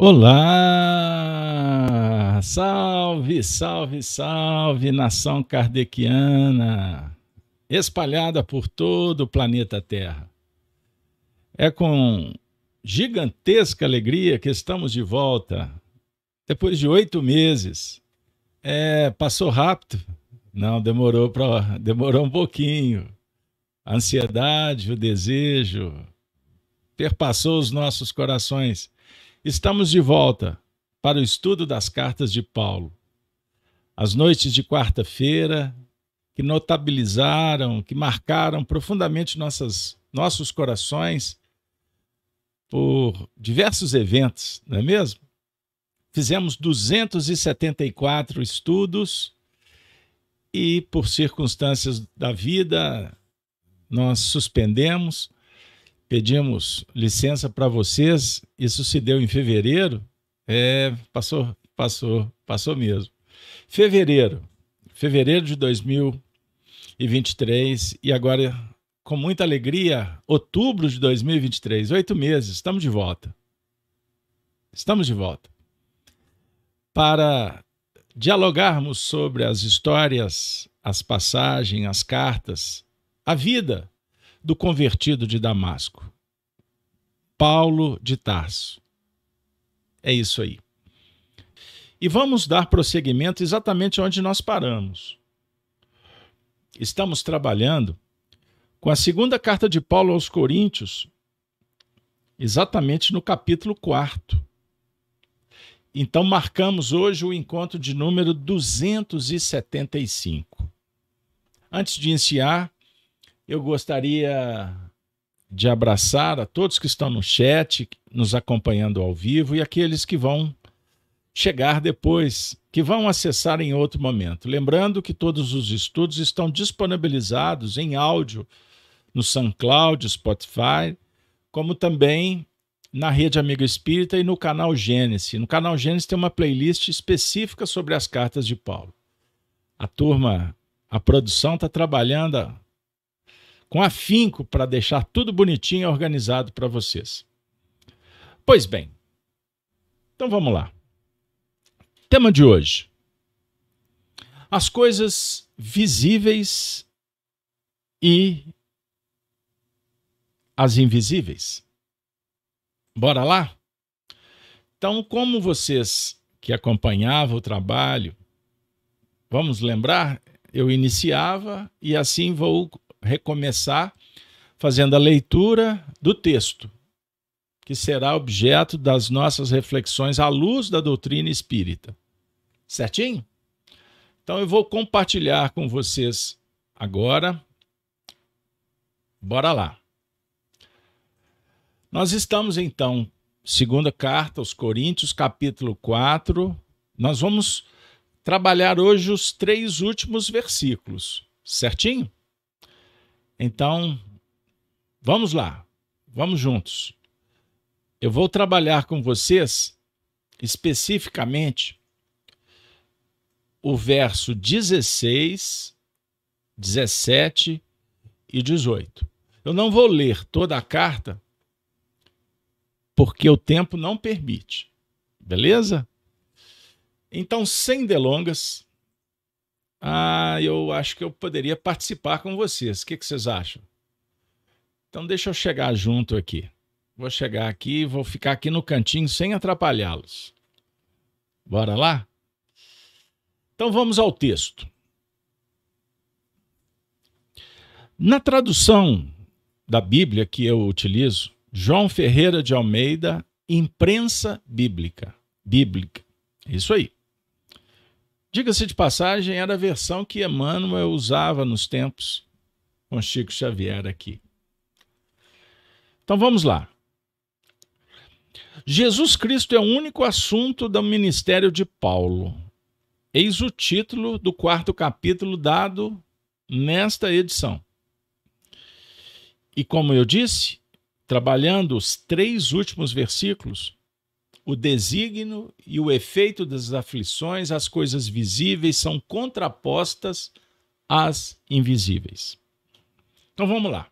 Olá! Salve, salve, salve, nação kardeciana, espalhada por todo o planeta Terra. É com gigantesca alegria que estamos de volta, depois de oito meses. É, passou rápido? Não, demorou, pra, demorou um pouquinho. A ansiedade, o desejo, perpassou os nossos corações Estamos de volta para o estudo das cartas de Paulo. As noites de quarta-feira que notabilizaram, que marcaram profundamente nossas, nossos corações por diversos eventos, não é mesmo? Fizemos 274 estudos e, por circunstâncias da vida, nós suspendemos pedimos licença para vocês, isso se deu em fevereiro, é, passou, passou, passou mesmo. Fevereiro, fevereiro de 2023 e agora com muita alegria, outubro de 2023, oito meses, estamos de volta. Estamos de volta. Para dialogarmos sobre as histórias, as passagens, as cartas, a vida do convertido de Damasco. Paulo de Tarso. É isso aí. E vamos dar prosseguimento exatamente onde nós paramos. Estamos trabalhando com a segunda carta de Paulo aos Coríntios, exatamente no capítulo 4. Então, marcamos hoje o encontro de número 275. Antes de iniciar, eu gostaria de abraçar a todos que estão no chat, nos acompanhando ao vivo e aqueles que vão chegar depois, que vão acessar em outro momento. Lembrando que todos os estudos estão disponibilizados em áudio no SoundCloud, Spotify, como também na Rede Amigo Espírita e no canal Gênesis. No canal Gênesis tem uma playlist específica sobre as cartas de Paulo. A turma, a produção está trabalhando com afinco para deixar tudo bonitinho e organizado para vocês. Pois bem, então vamos lá. Tema de hoje: as coisas visíveis e as invisíveis. Bora lá? Então, como vocês que acompanhavam o trabalho, vamos lembrar, eu iniciava e assim vou recomeçar fazendo a leitura do texto, que será objeto das nossas reflexões à luz da doutrina espírita. Certinho? Então eu vou compartilhar com vocês agora. Bora lá. Nós estamos então, segunda carta aos Coríntios, capítulo 4. Nós vamos trabalhar hoje os três últimos versículos, certinho? Então, vamos lá, vamos juntos. Eu vou trabalhar com vocês especificamente o verso 16, 17 e 18. Eu não vou ler toda a carta porque o tempo não permite. Beleza? Então, sem delongas, ah, eu acho que eu poderia participar com vocês. O que, que vocês acham? Então deixa eu chegar junto aqui. Vou chegar aqui, vou ficar aqui no cantinho sem atrapalhá-los. Bora lá? Então vamos ao texto. Na tradução da Bíblia que eu utilizo, João Ferreira de Almeida, imprensa bíblica. Bíblica. Isso aí. Diga-se de passagem, era a versão que Emmanuel usava nos tempos com Chico Xavier aqui. Então vamos lá. Jesus Cristo é o único assunto do ministério de Paulo. Eis o título do quarto capítulo dado nesta edição. E como eu disse, trabalhando os três últimos versículos, o desígnio e o efeito das aflições, as coisas visíveis são contrapostas às invisíveis. Então vamos lá.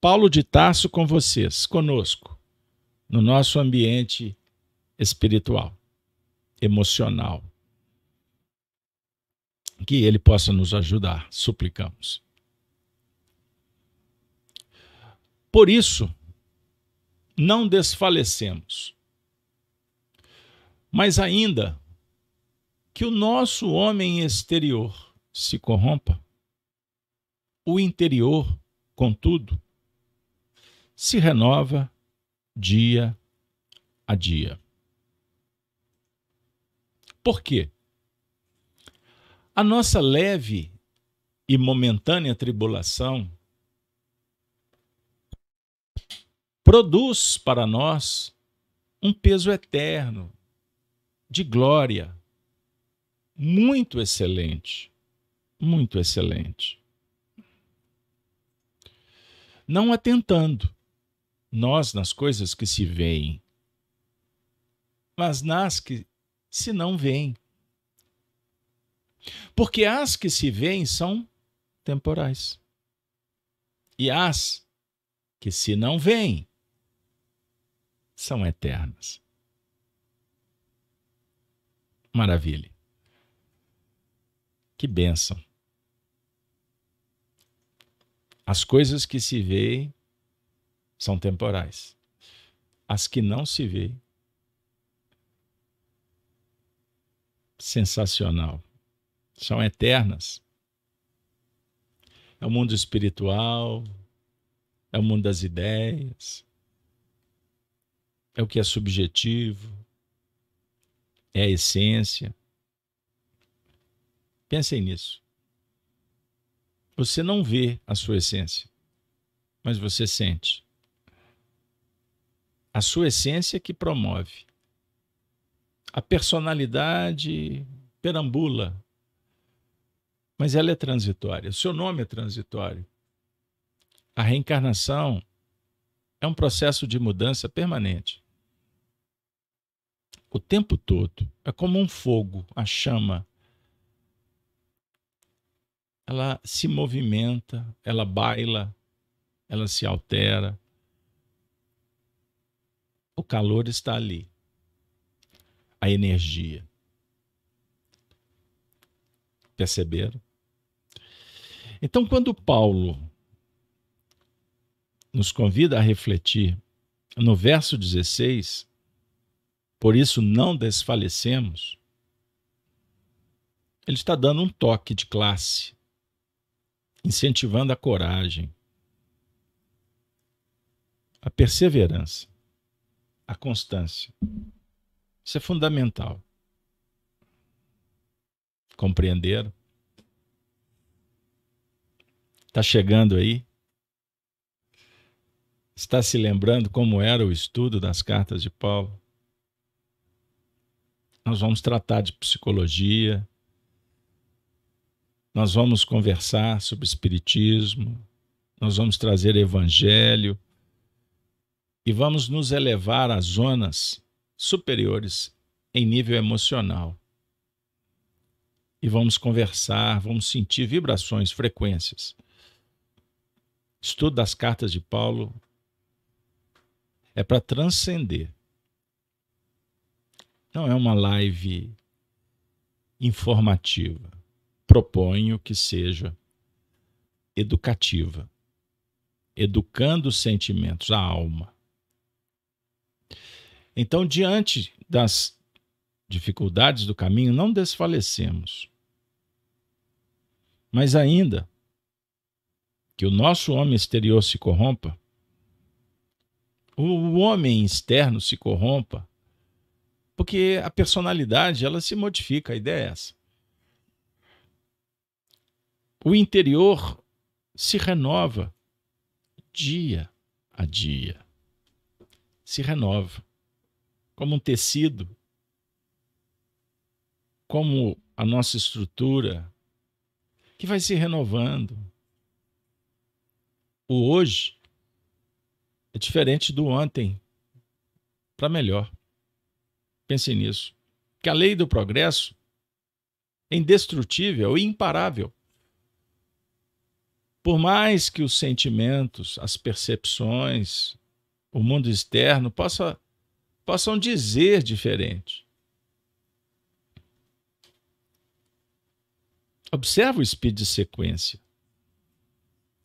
Paulo de Tarso com vocês, conosco, no nosso ambiente espiritual, emocional. Que Ele possa nos ajudar, suplicamos. Por isso, não desfalecemos, mas ainda que o nosso homem exterior se corrompa, o interior, contudo, se renova dia a dia. Por quê? A nossa leve e momentânea tribulação produz para nós um peso eterno de glória muito excelente, muito excelente. Não atentando nós nas coisas que se veem, mas nas que se não veem. Porque as que se veem são temporais. E as que se não veem são eternas. Maravilha. Que bênção. As coisas que se veem são temporais. As que não se veem sensacional. São eternas. É o mundo espiritual, é o mundo das ideias, é o que é subjetivo, é a essência. Pensem nisso. Você não vê a sua essência, mas você sente. A sua essência que promove a personalidade perambula, mas ela é transitória. O seu nome é transitório. A reencarnação é um processo de mudança permanente. O tempo todo. É como um fogo, a chama. Ela se movimenta, ela baila, ela se altera. O calor está ali a energia. Perceberam? Então, quando Paulo nos convida a refletir no verso 16, por isso não desfalecemos, ele está dando um toque de classe, incentivando a coragem, a perseverança, a constância. Isso é fundamental. Compreenderam? Está chegando aí? Está se lembrando como era o estudo das cartas de Paulo? Nós vamos tratar de psicologia, nós vamos conversar sobre espiritismo, nós vamos trazer evangelho e vamos nos elevar às zonas superiores em nível emocional. E vamos conversar, vamos sentir vibrações, frequências. Estudo das cartas de Paulo é para transcender. Não é uma live informativa. Proponho que seja educativa, educando os sentimentos, a alma. Então, diante das dificuldades do caminho, não desfalecemos. Mas ainda que o nosso homem exterior se corrompa, o homem externo se corrompa, porque a personalidade ela se modifica, a ideia é essa. O interior se renova dia a dia. Se renova como um tecido, como a nossa estrutura, que vai se renovando. O hoje é diferente do ontem, para melhor. Pense nisso. Que a lei do progresso é indestrutível e imparável. Por mais que os sentimentos, as percepções, o mundo externo possa possam dizer diferente. Observa o speed de sequência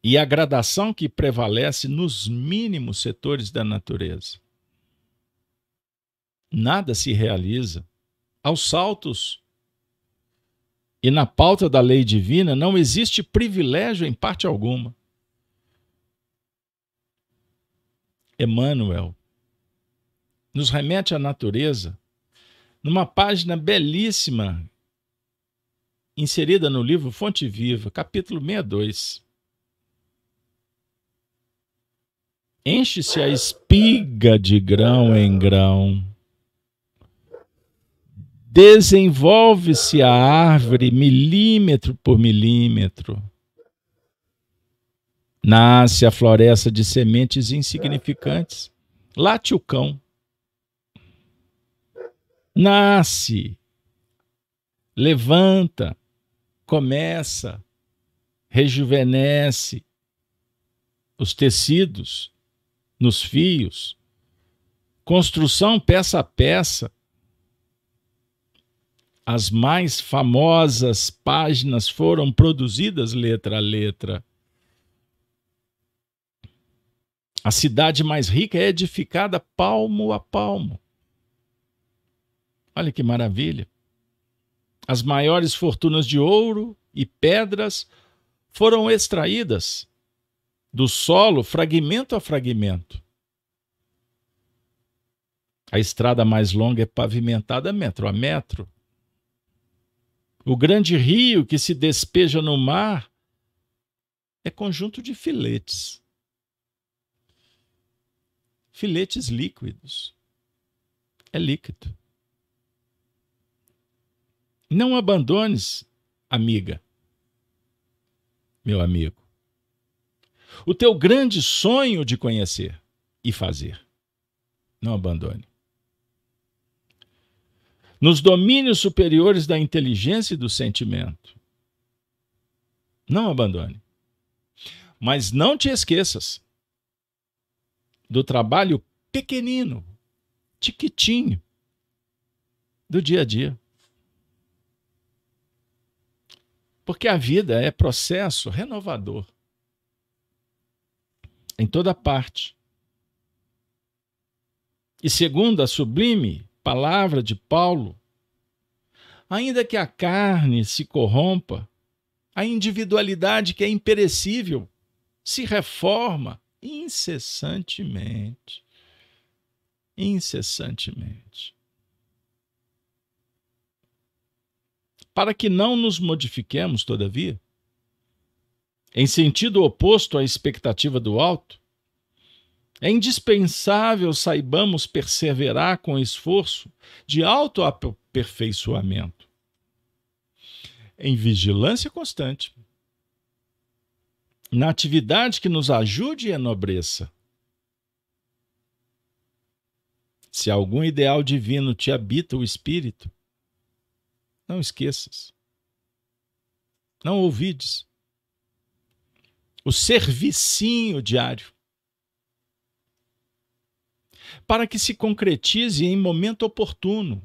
e a gradação que prevalece nos mínimos setores da natureza. Nada se realiza aos saltos. E na pauta da lei divina não existe privilégio em parte alguma. Emmanuel nos remete à natureza numa página belíssima inserida no livro Fonte Viva, capítulo 62. Enche-se a espiga de grão em grão. Desenvolve-se a árvore milímetro por milímetro. Nasce a floresta de sementes insignificantes. Late o cão. Nasce. Levanta começa, rejuvenesce os tecidos nos fios, construção peça a peça. As mais famosas páginas foram produzidas letra a letra. A cidade mais rica é edificada palmo a palmo. Olha que maravilha. As maiores fortunas de ouro e pedras foram extraídas do solo fragmento a fragmento. A estrada mais longa é pavimentada metro a metro. O grande rio que se despeja no mar é conjunto de filetes. Filetes líquidos. É líquido. Não abandones, amiga, meu amigo, o teu grande sonho de conhecer e fazer. Não abandone. Nos domínios superiores da inteligência e do sentimento. Não abandone. Mas não te esqueças do trabalho pequenino, tiquitinho, do dia a dia. Porque a vida é processo renovador. Em toda parte. E segundo a sublime palavra de Paulo, ainda que a carne se corrompa, a individualidade que é imperecível se reforma incessantemente. Incessantemente. para que não nos modifiquemos, todavia, em sentido oposto à expectativa do alto, é indispensável saibamos perseverar com esforço de autoaperfeiçoamento, em vigilância constante, na atividade que nos ajude e enobreça. Se algum ideal divino te habita o espírito, não esqueças. Não ouvides. O servicinho diário. Para que se concretize em momento oportuno.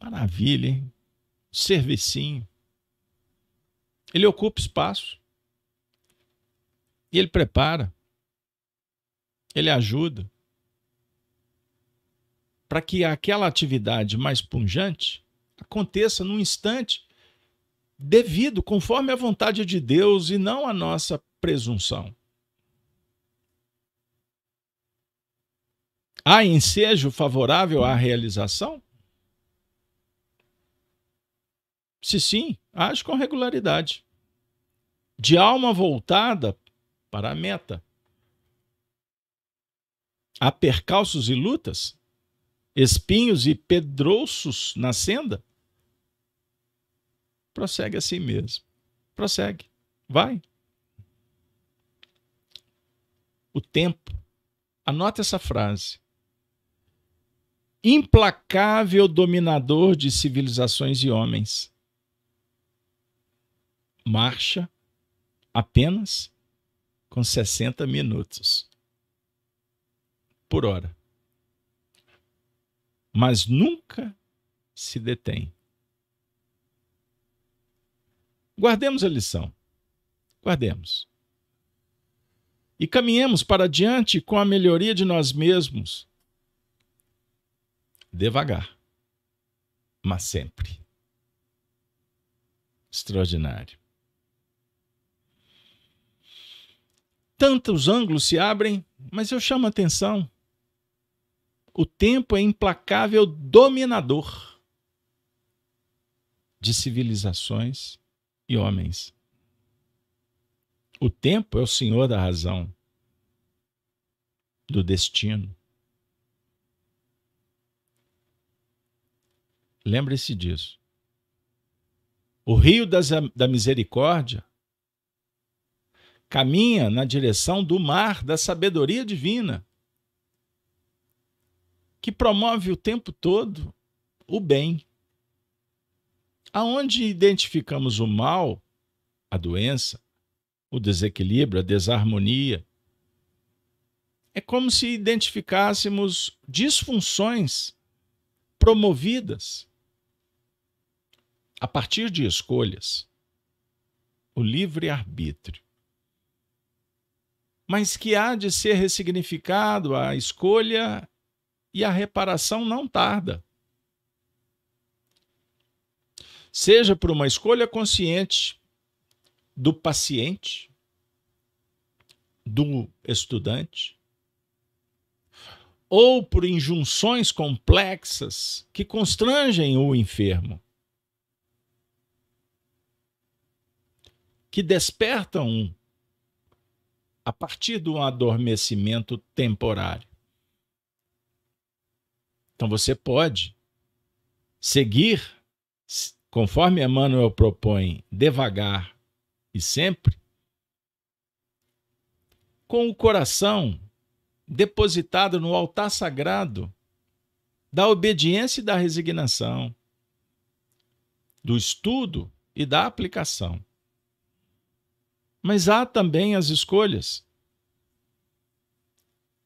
Maravilha, hein? Servicinho. Ele ocupa espaço. E ele prepara. Ele ajuda para que aquela atividade mais punjante aconteça num instante devido, conforme a vontade de Deus e não a nossa presunção. Há ensejo favorável à realização? Se sim, age com regularidade. De alma voltada para a meta. Há percalços e lutas? espinhos e pedrouços na senda? Prossegue assim mesmo. Prossegue. Vai. O tempo. Anota essa frase. Implacável dominador de civilizações e homens. Marcha apenas com 60 minutos. por hora. Mas nunca se detém. Guardemos a lição. Guardemos. E caminhemos para diante com a melhoria de nós mesmos. Devagar, mas sempre. Extraordinário. Tantos ângulos se abrem, mas eu chamo a atenção. O tempo é implacável dominador de civilizações e homens. O tempo é o senhor da razão, do destino. Lembre-se disso. O rio das, da misericórdia caminha na direção do mar da sabedoria divina, que promove o tempo todo o bem. Aonde identificamos o mal, a doença, o desequilíbrio, a desarmonia, é como se identificássemos disfunções promovidas a partir de escolhas, o livre-arbítrio. Mas que há de ser ressignificado a escolha e a reparação não tarda. Seja por uma escolha consciente do paciente, do estudante, ou por injunções complexas que constrangem o enfermo. Que despertam a partir de um adormecimento temporário. Então você pode seguir, conforme Emmanuel propõe, devagar e sempre, com o coração depositado no altar sagrado da obediência e da resignação, do estudo e da aplicação. Mas há também as escolhas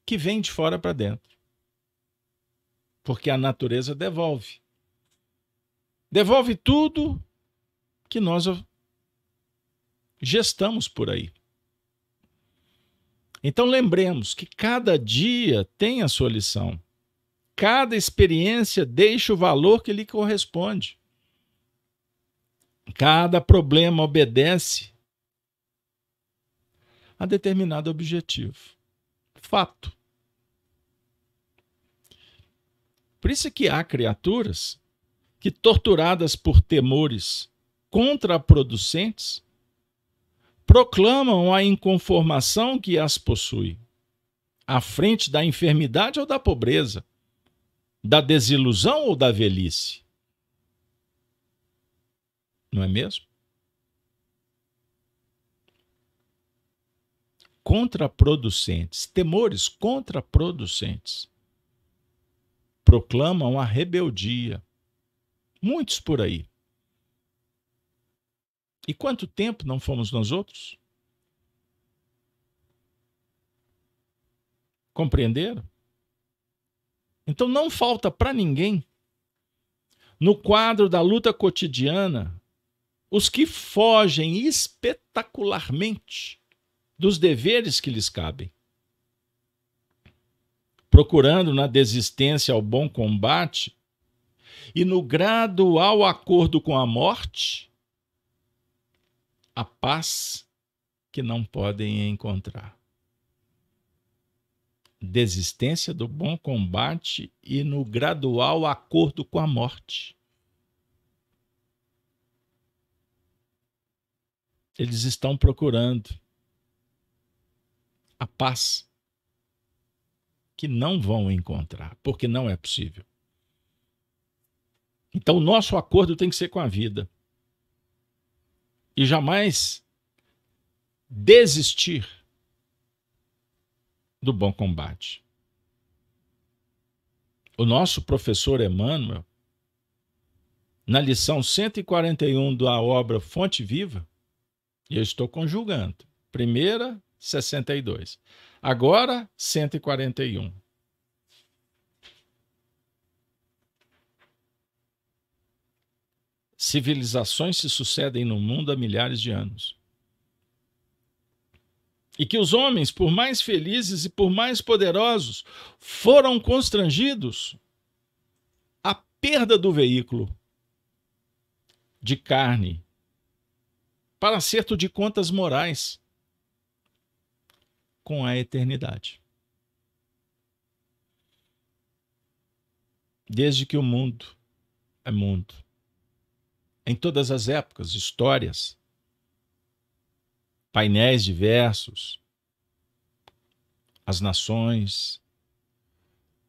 que vêm de fora para dentro. Porque a natureza devolve. Devolve tudo que nós gestamos por aí. Então lembremos que cada dia tem a sua lição. Cada experiência deixa o valor que lhe corresponde. Cada problema obedece a determinado objetivo. Fato. Por isso que há criaturas que, torturadas por temores contraproducentes, proclamam a inconformação que as possui, à frente da enfermidade ou da pobreza, da desilusão ou da velhice. Não é mesmo? Contraproducentes, temores contraproducentes. Proclamam a rebeldia. Muitos por aí. E quanto tempo não fomos nós outros? Compreenderam? Então não falta para ninguém, no quadro da luta cotidiana, os que fogem espetacularmente dos deveres que lhes cabem. Procurando na desistência ao bom combate e no gradual acordo com a morte, a paz que não podem encontrar. Desistência do bom combate e no gradual acordo com a morte. Eles estão procurando a paz que não vão encontrar, porque não é possível. Então, o nosso acordo tem que ser com a vida. E jamais desistir do bom combate. O nosso professor Emmanuel, na lição 141 da obra Fonte Viva, e eu estou conjugando, primeira 62. Agora, 141. Civilizações se sucedem no mundo há milhares de anos. E que os homens, por mais felizes e por mais poderosos, foram constrangidos à perda do veículo de carne para acerto de contas morais com a eternidade. Desde que o mundo é mundo. Em todas as épocas, histórias, painéis diversos, as nações,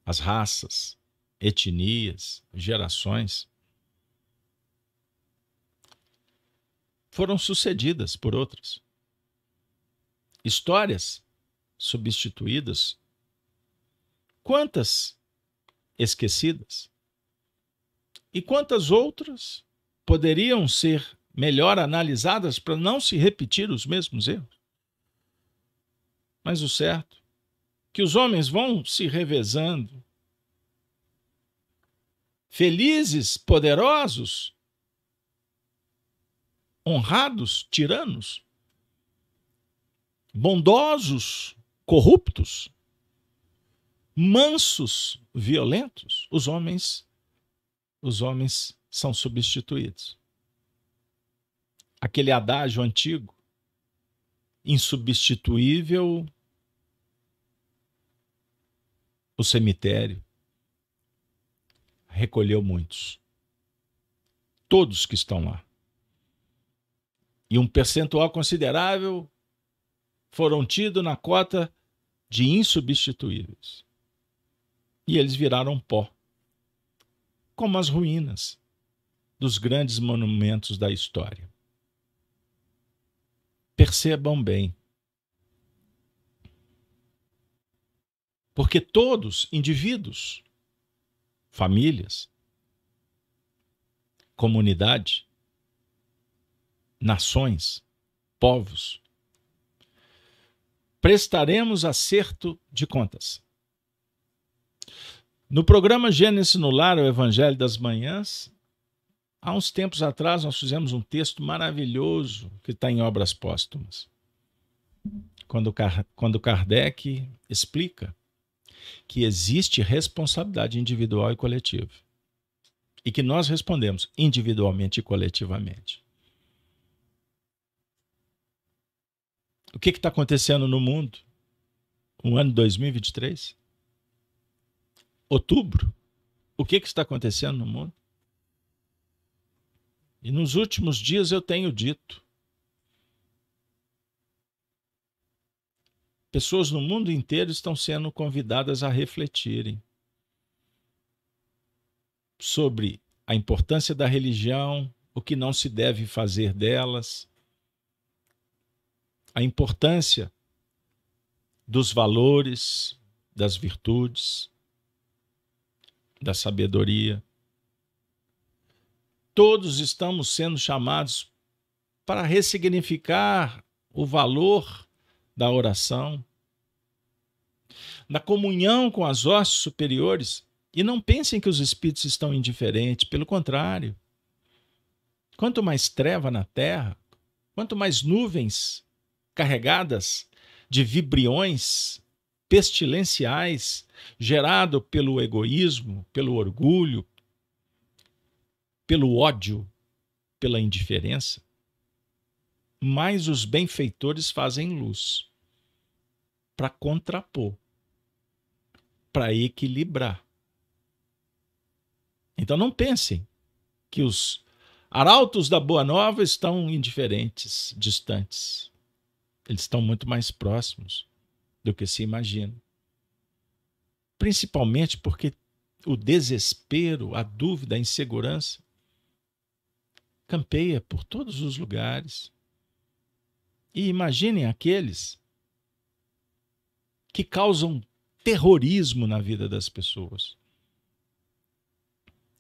as raças, etnias, gerações foram sucedidas por outras. Histórias substituídas. Quantas esquecidas? E quantas outras poderiam ser melhor analisadas para não se repetir os mesmos erros? Mas o certo que os homens vão se revezando, felizes, poderosos, honrados, tiranos, bondosos, corruptos, mansos, violentos, os homens os homens são substituídos. Aquele adágio antigo, insubstituível, o cemitério recolheu muitos. Todos que estão lá. E um percentual considerável foram tidos na cota de insubstituíveis. E eles viraram pó como as ruínas dos grandes monumentos da história. Percebam bem. Porque todos, indivíduos, famílias, comunidade, nações, povos, prestaremos acerto de contas. No programa Gênesis no Lar, o Evangelho das Manhãs, há uns tempos atrás nós fizemos um texto maravilhoso que está em Obras Póstumas. Quando, quando Kardec explica que existe responsabilidade individual e coletiva. E que nós respondemos individualmente e coletivamente. O que está acontecendo no mundo? No ano 2023? outubro, o que, que está acontecendo no mundo? E nos últimos dias eu tenho dito: pessoas no mundo inteiro estão sendo convidadas a refletirem sobre a importância da religião, o que não se deve fazer delas, a importância dos valores, das virtudes, da sabedoria. Todos estamos sendo chamados para ressignificar o valor da oração, na comunhão com as hostes superiores. E não pensem que os espíritos estão indiferentes, pelo contrário. Quanto mais treva na terra, quanto mais nuvens carregadas de vibriões pestilenciais gerado pelo egoísmo, pelo orgulho, pelo ódio, pela indiferença, mais os benfeitores fazem luz para contrapor, para equilibrar. Então não pensem que os arautos da Boa Nova estão indiferentes, distantes. Eles estão muito mais próximos do que se imagina principalmente porque o desespero, a dúvida, a insegurança campeia por todos os lugares. E imaginem aqueles que causam terrorismo na vida das pessoas.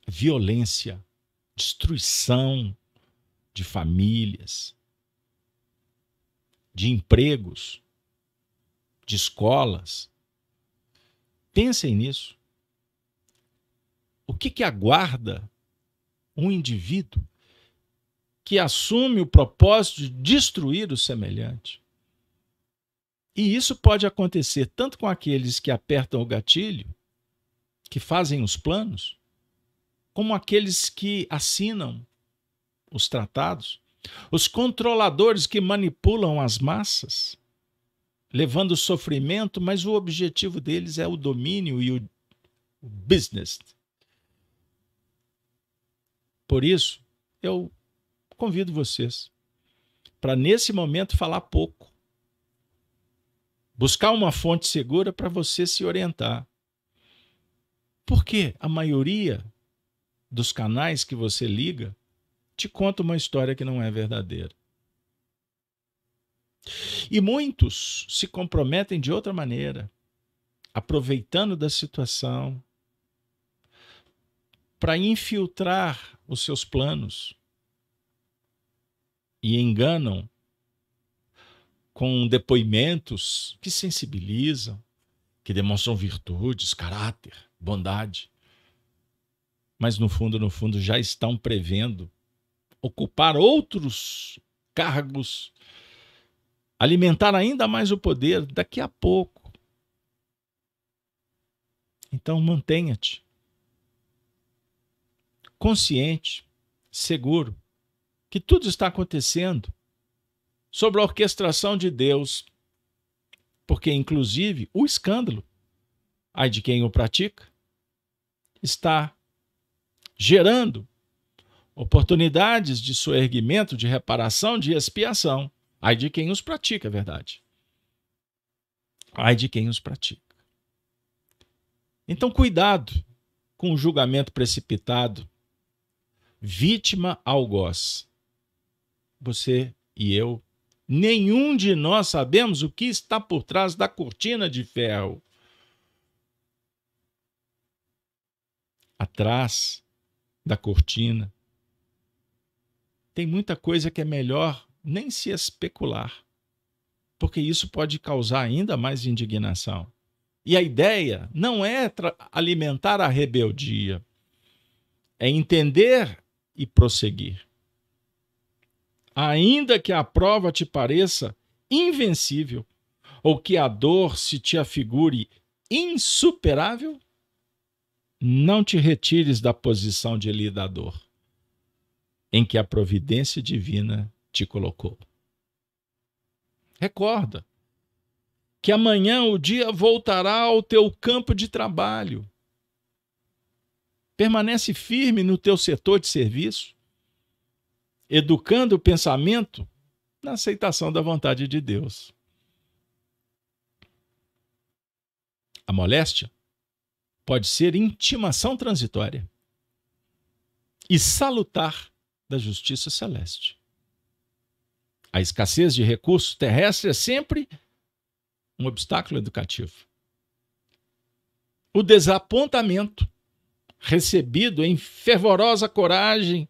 Violência, destruição de famílias, de empregos, de escolas, Pensem nisso. O que, que aguarda um indivíduo que assume o propósito de destruir o semelhante. E isso pode acontecer tanto com aqueles que apertam o gatilho, que fazem os planos, como aqueles que assinam os tratados, os controladores que manipulam as massas, levando sofrimento, mas o objetivo deles é o domínio e o business. Por isso, eu convido vocês para, nesse momento, falar pouco. Buscar uma fonte segura para você se orientar. Porque a maioria dos canais que você liga te conta uma história que não é verdadeira. E muitos se comprometem de outra maneira, aproveitando da situação para infiltrar os seus planos e enganam com depoimentos que sensibilizam, que demonstram virtudes, caráter, bondade. Mas no fundo, no fundo, já estão prevendo ocupar outros cargos, alimentar ainda mais o poder daqui a pouco. Então mantenha-te consciente, seguro, que tudo está acontecendo sob a orquestração de Deus, porque, inclusive, o escândalo, ai de quem o pratica, está gerando oportunidades de soerguimento, de reparação, de expiação. Ai de quem os pratica, é verdade. Ai de quem os pratica. Então, cuidado com o julgamento precipitado vítima algoz. Você e eu, nenhum de nós sabemos o que está por trás da cortina de ferro. Atrás da cortina tem muita coisa que é melhor nem se especular, porque isso pode causar ainda mais indignação. E a ideia não é alimentar a rebeldia, é entender e prosseguir. Ainda que a prova te pareça invencível, ou que a dor se te afigure insuperável, não te retires da posição de lidador em que a providência divina te colocou. Recorda que amanhã o dia voltará ao teu campo de trabalho Permanece firme no teu setor de serviço, educando o pensamento na aceitação da vontade de Deus. A moléstia pode ser intimação transitória e salutar da justiça celeste. A escassez de recursos terrestres é sempre um obstáculo educativo. O desapontamento recebido em fervorosa coragem,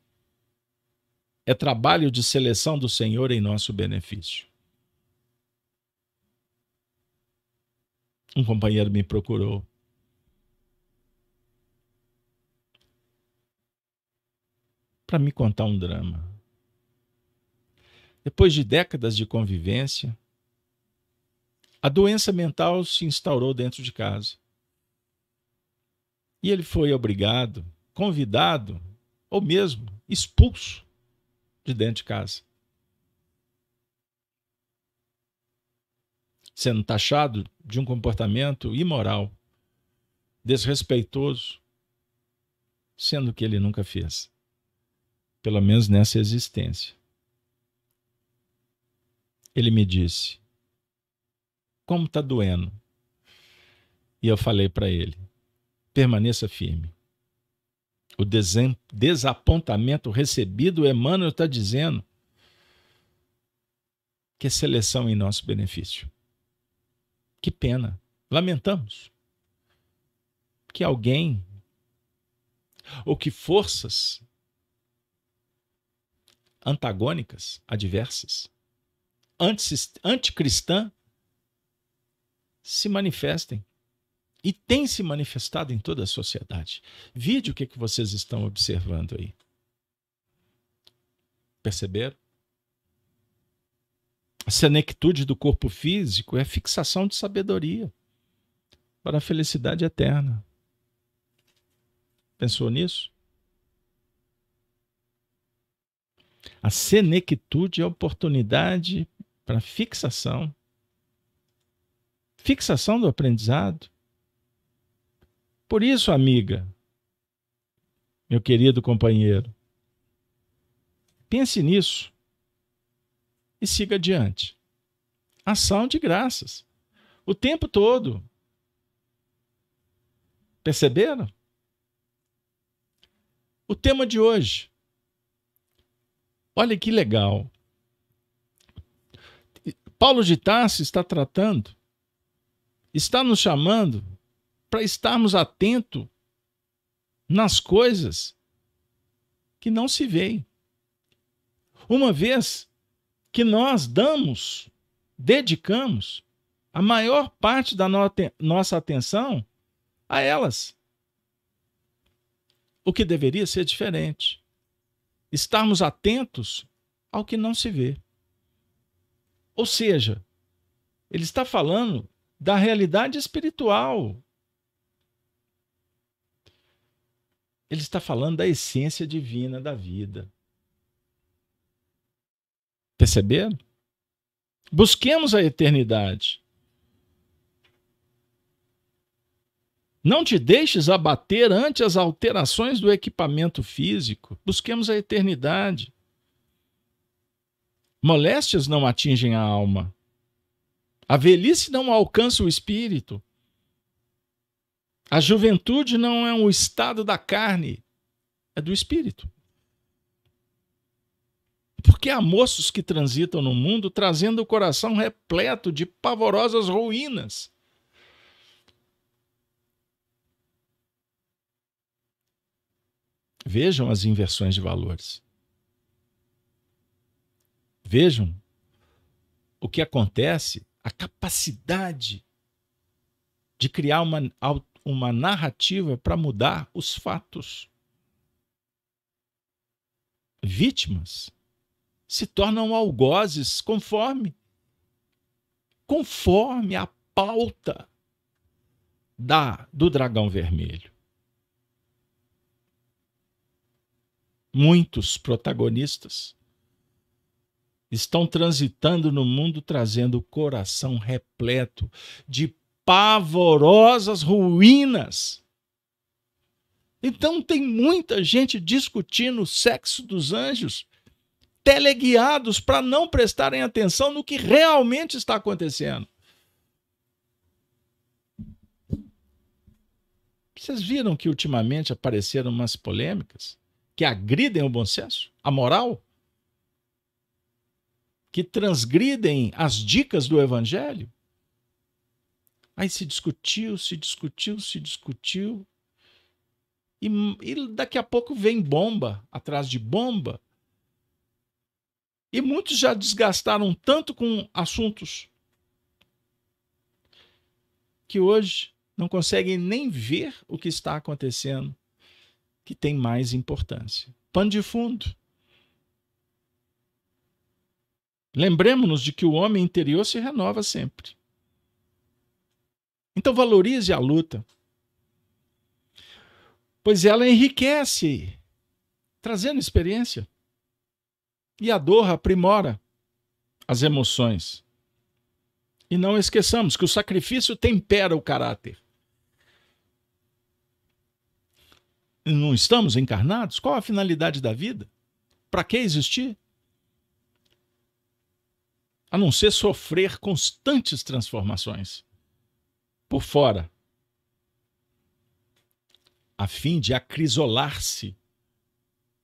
é trabalho de seleção do Senhor em nosso benefício. Um companheiro me procurou. Para me contar um drama. Depois de décadas de convivência, a doença mental se instaurou dentro de casa. E ele foi obrigado, convidado, ou mesmo expulso de dentro de casa. Sendo taxado de um comportamento imoral, desrespeitoso, sendo que ele nunca fez. Pelo menos nessa existência. Ele me disse: Como está doendo? E eu falei para ele: permaneça firme. O desapontamento recebido, Emmanuel está dizendo que é seleção em nosso benefício. Que pena. Lamentamos que alguém ou que forças antagônicas, adversas, anticristã, se manifestem e tem se manifestado em toda a sociedade. Vide o que, que vocês estão observando aí. Perceberam? A senectude do corpo físico é fixação de sabedoria para a felicidade eterna. Pensou nisso? A senectude é oportunidade para fixação. Fixação do aprendizado. Por isso, amiga, meu querido companheiro, pense nisso e siga adiante. Ação de graças. O tempo todo. Perceberam? O tema de hoje. Olha que legal. Paulo de Tarso está tratando, está nos chamando para estarmos atentos nas coisas que não se veem. Uma vez que nós damos, dedicamos a maior parte da nossa atenção a elas. O que deveria ser diferente. Estarmos atentos ao que não se vê. Ou seja, ele está falando da realidade espiritual. Ele está falando da essência divina da vida. Perceberam? Busquemos a eternidade. Não te deixes abater ante as alterações do equipamento físico. Busquemos a eternidade. Moléstias não atingem a alma. A velhice não alcança o espírito. A juventude não é um estado da carne, é do espírito. Porque há moços que transitam no mundo trazendo o coração repleto de pavorosas ruínas. Vejam as inversões de valores. Vejam o que acontece, a capacidade de criar uma, uma narrativa para mudar os fatos. Vítimas se tornam algozes conforme conforme a pauta da do dragão vermelho. Muitos protagonistas estão transitando no mundo trazendo o coração repleto de pavorosas ruínas. Então tem muita gente discutindo o sexo dos anjos teleguiados para não prestarem atenção no que realmente está acontecendo. Vocês viram que ultimamente apareceram umas polêmicas que agridem o bom senso, a moral, que transgridem as dicas do evangelho? Aí se discutiu, se discutiu, se discutiu. E, e daqui a pouco vem bomba atrás de bomba e muitos já desgastaram tanto com assuntos que hoje não conseguem nem ver o que está acontecendo, que tem mais importância. Pano de fundo. Lembremos-nos de que o homem interior se renova sempre. Então valorize a luta, pois ela enriquece, trazendo experiência. E a dor aprimora as emoções. E não esqueçamos que o sacrifício tempera o caráter. Não estamos encarnados? Qual a finalidade da vida? Para que existir? A não ser sofrer constantes transformações por fora, a fim de acrisolar-se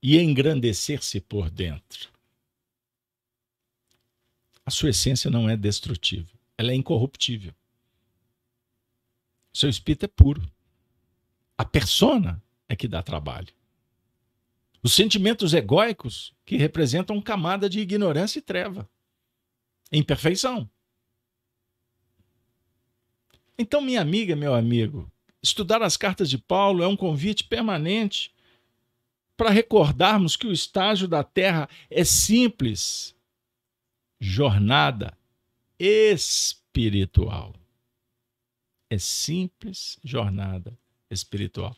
e engrandecer-se por dentro a sua essência não é destrutível, ela é incorruptível. Seu espírito é puro. A persona é que dá trabalho. Os sentimentos egóicos que representam camada de ignorância e treva, imperfeição. Então, minha amiga, meu amigo, estudar as cartas de Paulo é um convite permanente para recordarmos que o estágio da Terra é simples jornada espiritual. É simples jornada espiritual.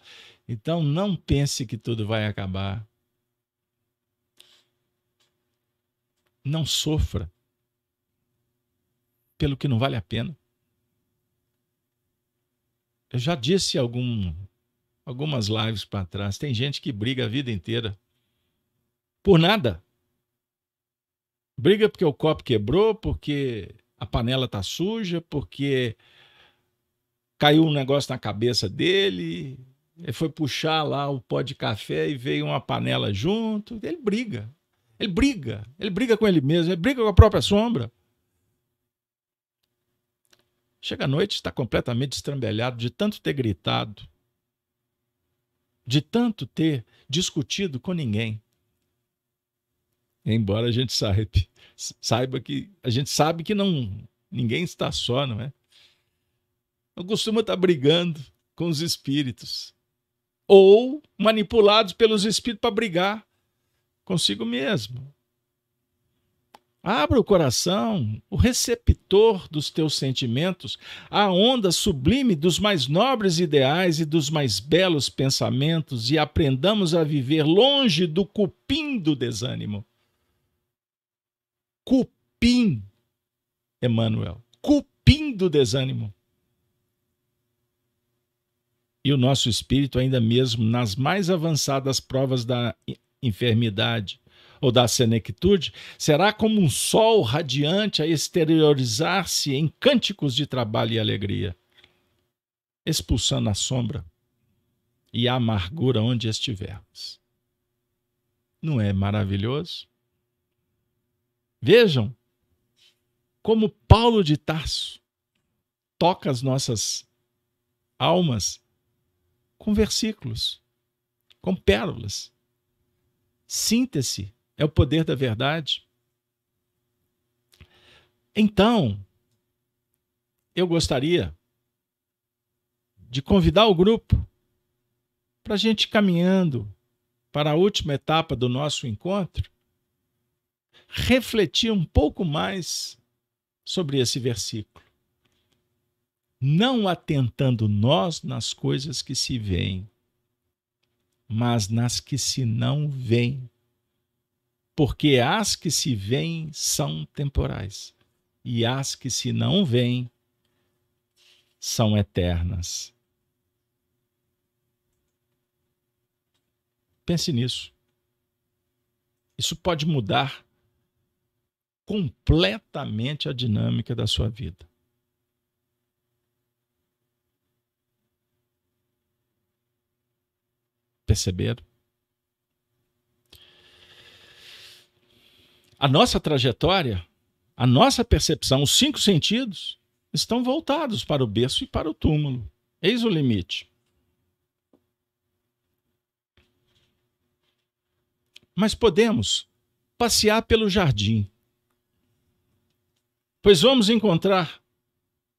Então não pense que tudo vai acabar. Não sofra pelo que não vale a pena. Eu já disse algum, algumas lives para trás, tem gente que briga a vida inteira por nada. Briga porque o copo quebrou, porque a panela tá suja, porque caiu um negócio na cabeça dele, ele foi puxar lá o pó de café e veio uma panela junto. Ele briga. Ele briga. Ele briga com ele mesmo, ele briga com a própria sombra. Chega à noite, está completamente estrambelhado de tanto ter gritado, de tanto ter discutido com ninguém. Embora a gente saiba, saiba que a gente sabe que não ninguém está só, não é? Não costuma estar brigando com os espíritos ou manipulados pelos espíritos para brigar consigo mesmo. Abra o coração, o receptor dos teus sentimentos, a onda sublime dos mais nobres ideais e dos mais belos pensamentos, e aprendamos a viver longe do cupim do desânimo. Cupim, Emmanuel, cupim do desânimo. E o nosso espírito, ainda mesmo nas mais avançadas provas da enfermidade, ou da senectude, será como um sol radiante a exteriorizar-se em cânticos de trabalho e alegria, expulsando a sombra e a amargura onde estivermos. Não é maravilhoso? Vejam como Paulo de Tarso toca as nossas almas com versículos, com pérolas. Síntese é o poder da verdade. Então, eu gostaria de convidar o grupo para a gente caminhando para a última etapa do nosso encontro, refletir um pouco mais sobre esse versículo. Não atentando nós nas coisas que se veem, mas nas que se não veem porque as que se veem são temporais, e as que se não veem são eternas. Pense nisso. Isso pode mudar completamente a dinâmica da sua vida. Perceberam? a nossa trajetória, a nossa percepção, os cinco sentidos estão voltados para o berço e para o túmulo. Eis o limite. Mas podemos passear pelo jardim, pois vamos encontrar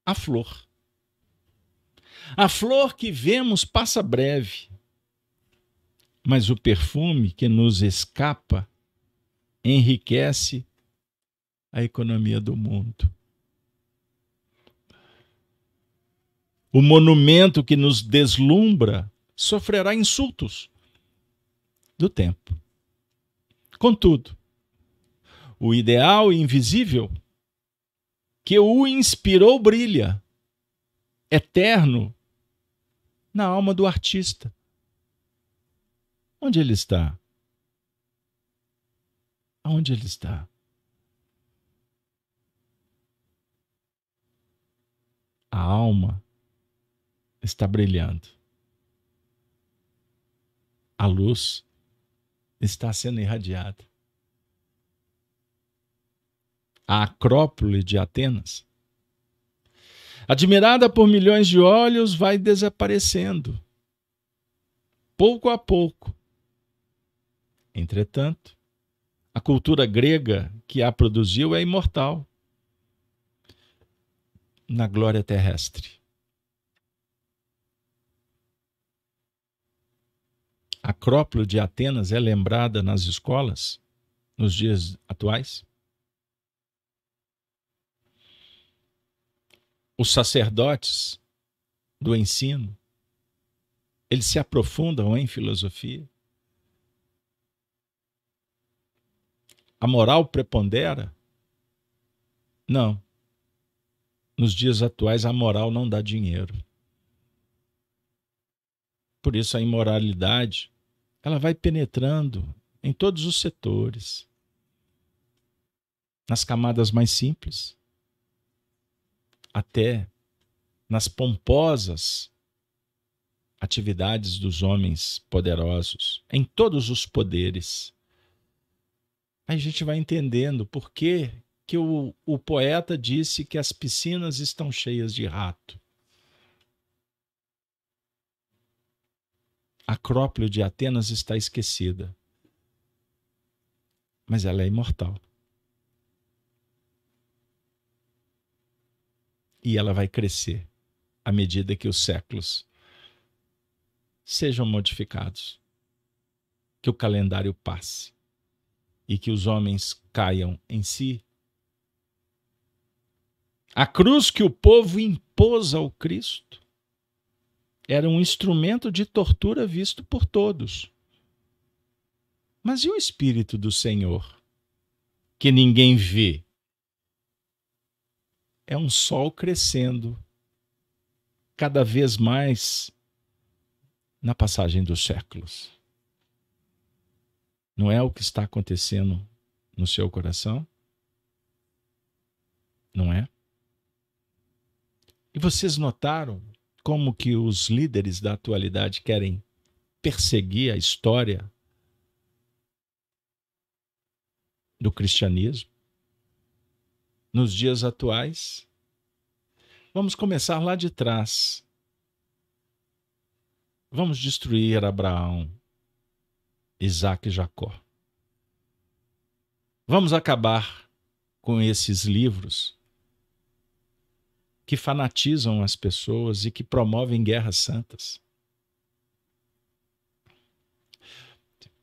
a flor. A flor que vemos passa breve, mas o perfume que nos escapa enriquece a economia do mundo. O monumento que nos deslumbra sofrerá insultos do tempo. Contudo, o ideal invisível que o inspirou brilha, eterno, na alma do artista. Onde ele está? Aonde ele está? A alma está brilhando. A luz está sendo irradiada. A Acrópole de Atenas, admirada por milhões de olhos, vai desaparecendo, pouco a pouco. Entretanto, a cultura grega que a produziu é imortal na glória terrestre. A Acrópole de Atenas é lembrada nas escolas nos dias atuais? Os sacerdotes do ensino, eles se aprofundam em filosofia? A moral prepondera? Não. Nos dias atuais, a moral não dá dinheiro. Por isso, a imoralidade ela vai penetrando em todos os setores, nas camadas mais simples, até nas pomposas atividades dos homens poderosos, em todos os poderes. A gente vai entendendo por que, que o, o poeta disse que as piscinas estão cheias de rato. A Acrópole de Atenas está esquecida, mas ela é imortal. E ela vai crescer à medida que os séculos sejam modificados, que o calendário passe e que os homens caiam em si. A cruz que o povo impôs ao Cristo era um instrumento de tortura visto por todos. Mas e o Espírito do Senhor, que ninguém vê? É um sol crescendo cada vez mais na passagem dos séculos. Não é o que está acontecendo no seu coração? Não é? E vocês notaram como que os líderes da atualidade querem perseguir a história do cristianismo nos dias atuais. Vamos começar lá de trás. Vamos destruir Abraão, Isaac e Jacó. Vamos acabar com esses livros que fanatizam as pessoas e que promovem guerras santas.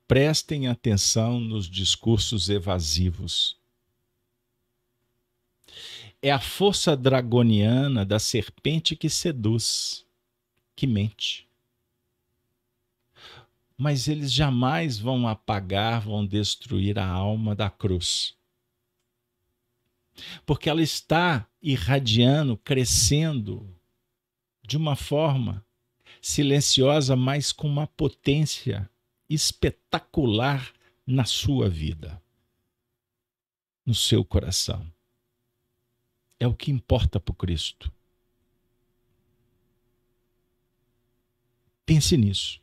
Prestem atenção nos discursos evasivos. É a força dragoniana da serpente que seduz, que mente. Mas eles jamais vão apagar, vão destruir a alma da cruz porque ela está irradiando, crescendo de uma forma silenciosa, mas com uma potência espetacular na sua vida, no seu coração. É o que importa para o Cristo. Pense nisso.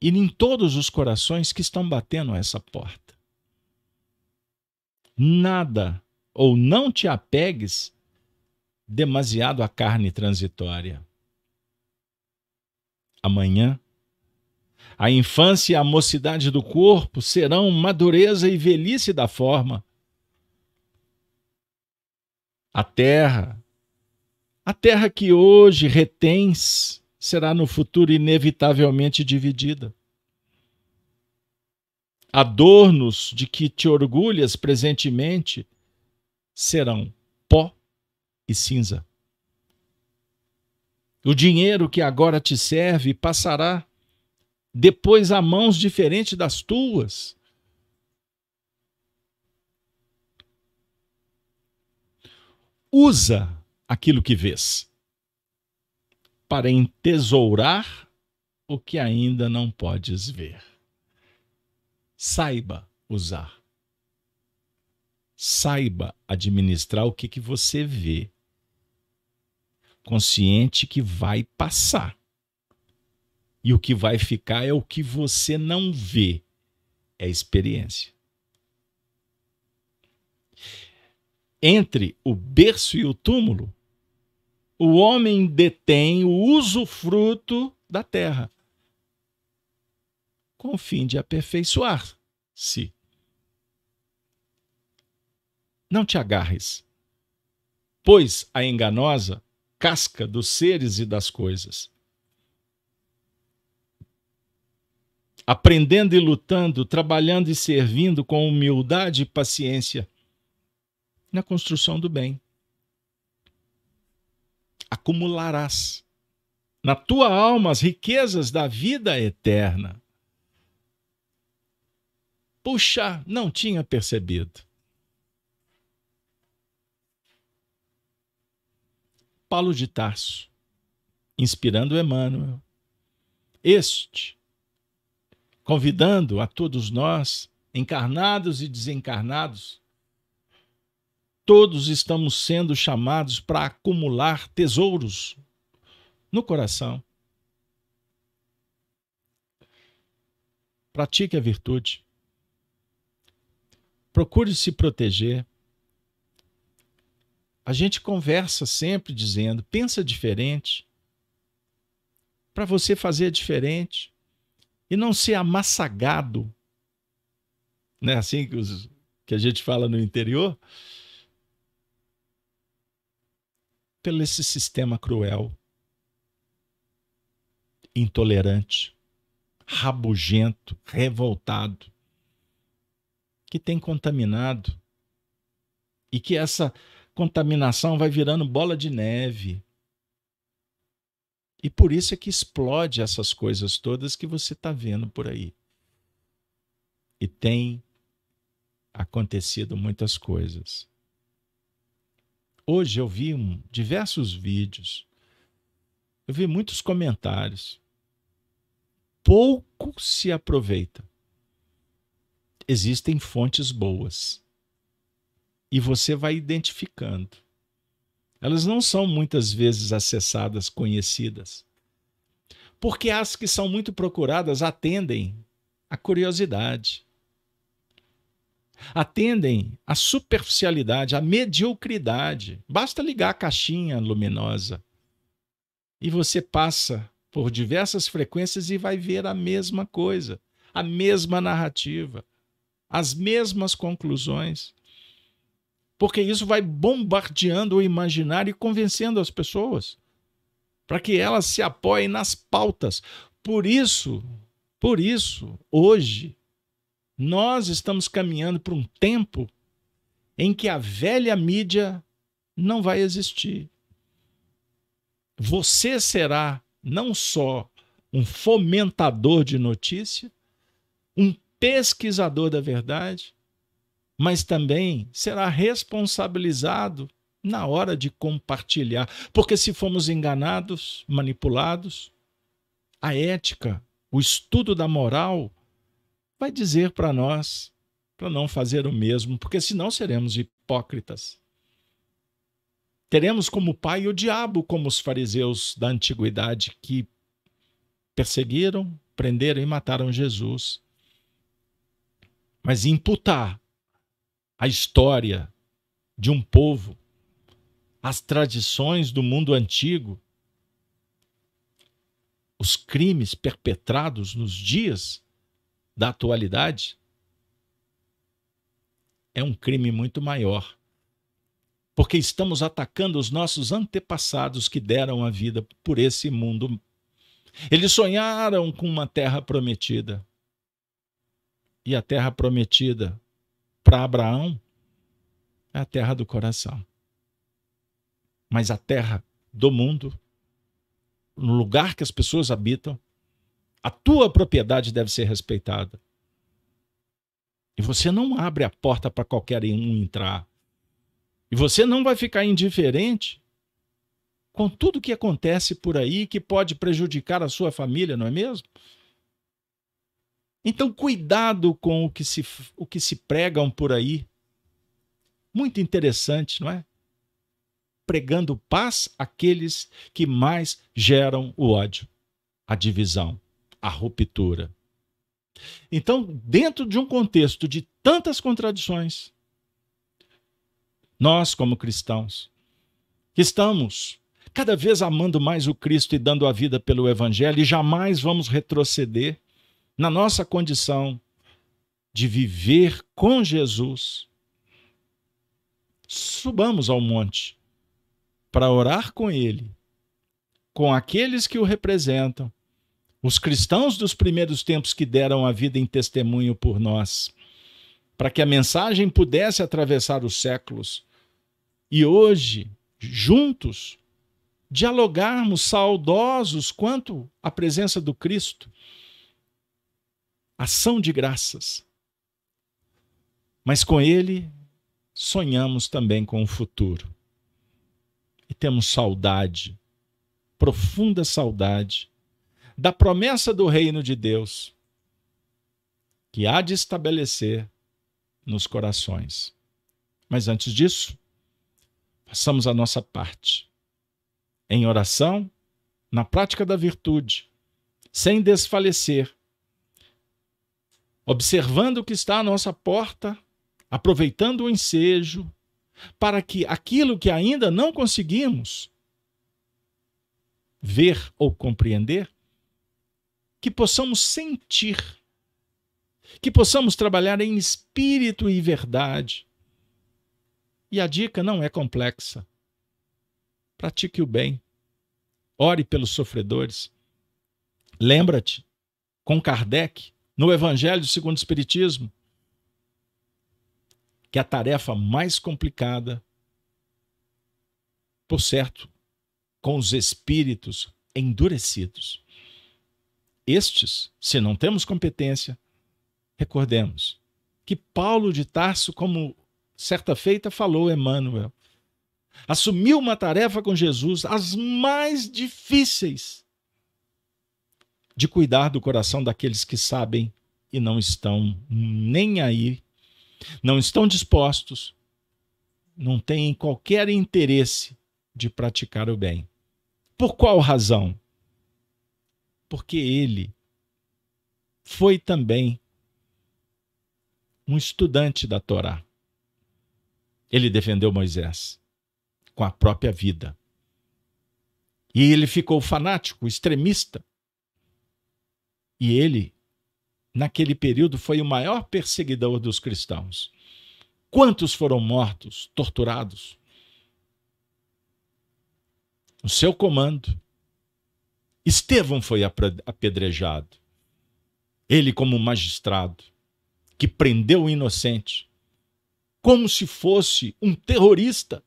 E em todos os corações que estão batendo essa porta nada ou não te apegues demasiado à carne transitória. Amanhã, a infância e a mocidade do corpo serão madureza e velhice da forma. A terra, a terra que hoje retens, será no futuro inevitavelmente dividida adornos de que te orgulhas presentemente serão pó e cinza. O dinheiro que agora te serve passará depois a mãos diferentes das tuas. Usa aquilo que vês para entesourar o que ainda não podes ver saiba usar. Saiba administrar o que, que você vê. Consciente que vai passar. E o que vai ficar é o que você não vê. É experiência. Entre o berço e o túmulo, o homem detém o usufruto da terra com o fim de aperfeiçoar-se. Não te agarres, pois a enganosa casca dos seres e das coisas. aprendendo e lutando, trabalhando e servindo com humildade e paciência na construção do bem. Acumularás na tua alma as riquezas da vida eterna. Puxa, não tinha percebido. Paulo de Tarso, inspirando Emmanuel, este, convidando a todos nós, encarnados e desencarnados, todos estamos sendo chamados para acumular tesouros no coração. Pratique a virtude. Procure se proteger. A gente conversa sempre dizendo: pensa diferente. Para você fazer diferente. E não ser amassagado. Não é assim que, os, que a gente fala no interior? Pelo esse sistema cruel intolerante, rabugento, revoltado, que tem contaminado e que essa contaminação vai virando bola de neve. E por isso é que explode essas coisas todas que você está vendo por aí. E tem acontecido muitas coisas. Hoje eu vi um, diversos vídeos, eu vi muitos comentários pouco se aproveita. Existem fontes boas. E você vai identificando. Elas não são muitas vezes acessadas, conhecidas. Porque as que são muito procuradas atendem à curiosidade. Atendem à superficialidade, à mediocridade. Basta ligar a caixinha luminosa e você passa por diversas frequências e vai ver a mesma coisa, a mesma narrativa, as mesmas conclusões. Porque isso vai bombardeando o imaginário e convencendo as pessoas para que elas se apoiem nas pautas. Por isso, por isso, hoje nós estamos caminhando para um tempo em que a velha mídia não vai existir. Você será não só um fomentador de notícia, um pesquisador da verdade, mas também será responsabilizado na hora de compartilhar. Porque se fomos enganados, manipulados, a ética, o estudo da moral, vai dizer para nós para não fazer o mesmo, porque senão seremos hipócritas. Teremos como pai o diabo, como os fariseus da antiguidade que perseguiram, prenderam e mataram Jesus. Mas imputar a história de um povo, as tradições do mundo antigo, os crimes perpetrados nos dias da atualidade, é um crime muito maior porque estamos atacando os nossos antepassados que deram a vida por esse mundo. Eles sonharam com uma terra prometida. E a terra prometida para Abraão é a terra do coração. Mas a terra do mundo, no lugar que as pessoas habitam, a tua propriedade deve ser respeitada. E você não abre a porta para qualquer um entrar. E você não vai ficar indiferente com tudo que acontece por aí que pode prejudicar a sua família, não é mesmo? Então, cuidado com o que se, o que se pregam por aí. Muito interessante, não é? Pregando paz àqueles que mais geram o ódio, a divisão, a ruptura. Então, dentro de um contexto de tantas contradições, nós, como cristãos, que estamos cada vez amando mais o Cristo e dando a vida pelo Evangelho, e jamais vamos retroceder na nossa condição de viver com Jesus. Subamos ao monte para orar com Ele, com aqueles que o representam, os cristãos dos primeiros tempos que deram a vida em testemunho por nós, para que a mensagem pudesse atravessar os séculos. E hoje, juntos, dialogarmos saudosos quanto à presença do Cristo. Ação de graças. Mas com Ele sonhamos também com o futuro. E temos saudade, profunda saudade, da promessa do reino de Deus, que há de estabelecer nos corações. Mas antes disso, façamos a nossa parte em oração, na prática da virtude, sem desfalecer, observando o que está à nossa porta, aproveitando o ensejo, para que aquilo que ainda não conseguimos ver ou compreender, que possamos sentir, que possamos trabalhar em espírito e verdade. E a dica não é complexa. Pratique o bem. Ore pelos sofredores. Lembra-te, com Kardec, no Evangelho segundo o Espiritismo, que a tarefa mais complicada, por certo, com os espíritos endurecidos. Estes, se não temos competência, recordemos que Paulo de Tarso, como certa feita falou Emmanuel, assumiu uma tarefa com Jesus, as mais difíceis, de cuidar do coração daqueles que sabem e não estão nem aí, não estão dispostos, não têm qualquer interesse de praticar o bem. Por qual razão? Porque ele foi também um estudante da Torá. Ele defendeu Moisés com a própria vida. E ele ficou fanático, extremista. E ele, naquele período, foi o maior perseguidor dos cristãos. Quantos foram mortos, torturados? No seu comando, Estevão foi apedrejado. Ele, como magistrado, que prendeu o inocente, como se fosse um terrorista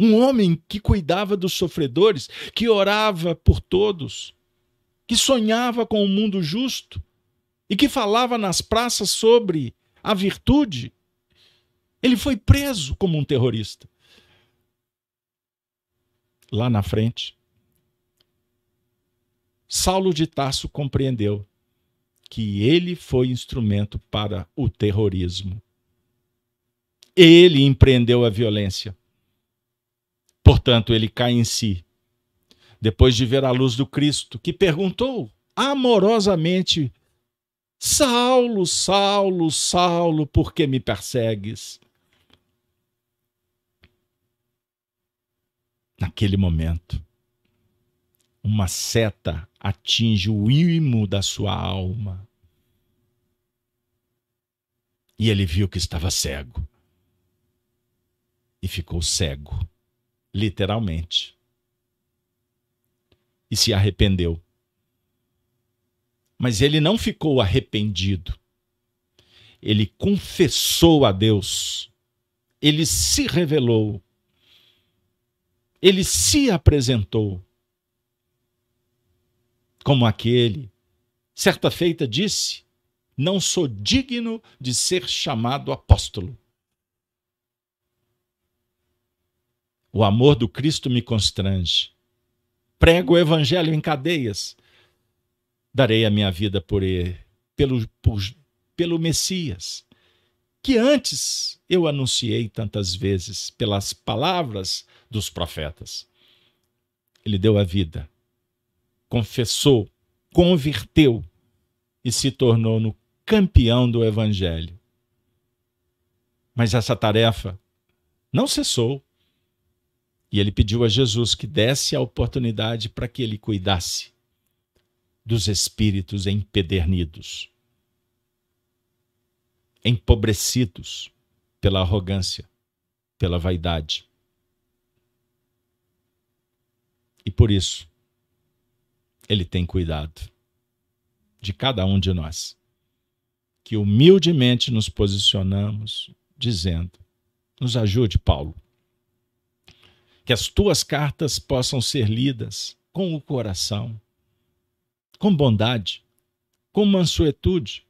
um homem que cuidava dos sofredores, que orava por todos, que sonhava com o um mundo justo e que falava nas praças sobre a virtude. Ele foi preso como um terrorista. Lá na frente, Saulo de Tarso compreendeu que ele foi instrumento para o terrorismo. Ele empreendeu a violência. Portanto, ele cai em si. Depois de ver a luz do Cristo, que perguntou amorosamente: Saulo, Saulo, Saulo, por que me persegues? Naquele momento, uma seta atinge o imo da sua alma. E ele viu que estava cego. E ficou cego literalmente. E se arrependeu. Mas ele não ficou arrependido. Ele confessou a Deus. Ele se revelou. Ele se apresentou como aquele. Certa feita disse: Não sou digno de ser chamado apóstolo. O amor do Cristo me constrange. Prego o evangelho em cadeias. Darei a minha vida por ele, pelo, por, pelo Messias, que antes eu anunciei tantas vezes pelas palavras dos profetas. Ele deu a vida, confessou, converteu e se tornou no campeão do evangelho. Mas essa tarefa não cessou. E ele pediu a Jesus que desse a oportunidade para que ele cuidasse dos espíritos empedernidos, empobrecidos pela arrogância, pela vaidade. E por isso, Ele tem cuidado de cada um de nós. Que humildemente nos posicionamos, dizendo: Nos ajude, Paulo. Que as tuas cartas possam ser lidas com o coração, com bondade, com mansuetude,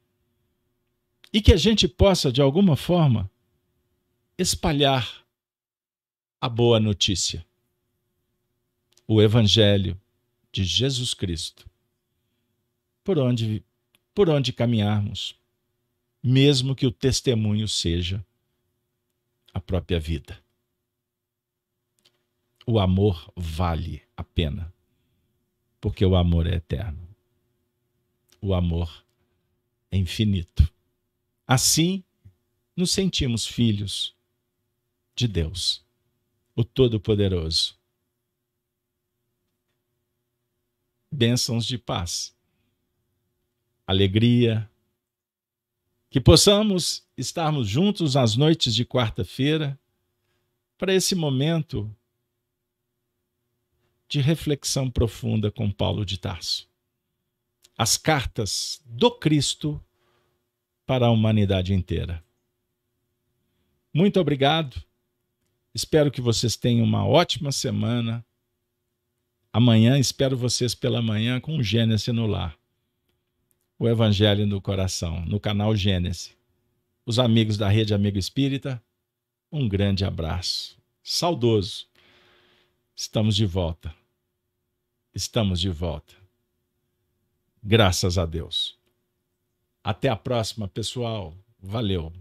e que a gente possa, de alguma forma, espalhar a boa notícia, o Evangelho de Jesus Cristo, por onde, por onde caminharmos, mesmo que o testemunho seja a própria vida. O amor vale a pena, porque o amor é eterno. O amor é infinito. Assim, nos sentimos filhos de Deus, o Todo-Poderoso. Bênçãos de paz, alegria, que possamos estarmos juntos às noites de quarta-feira para esse momento de reflexão profunda com Paulo de Tarso. As cartas do Cristo para a humanidade inteira. Muito obrigado. Espero que vocês tenham uma ótima semana. Amanhã espero vocês pela manhã com Gênesis no lar. O Evangelho no coração, no canal Gênesis. Os amigos da Rede Amigo Espírita, um grande abraço. Saudoso. Estamos de volta. Estamos de volta. Graças a Deus. Até a próxima, pessoal. Valeu.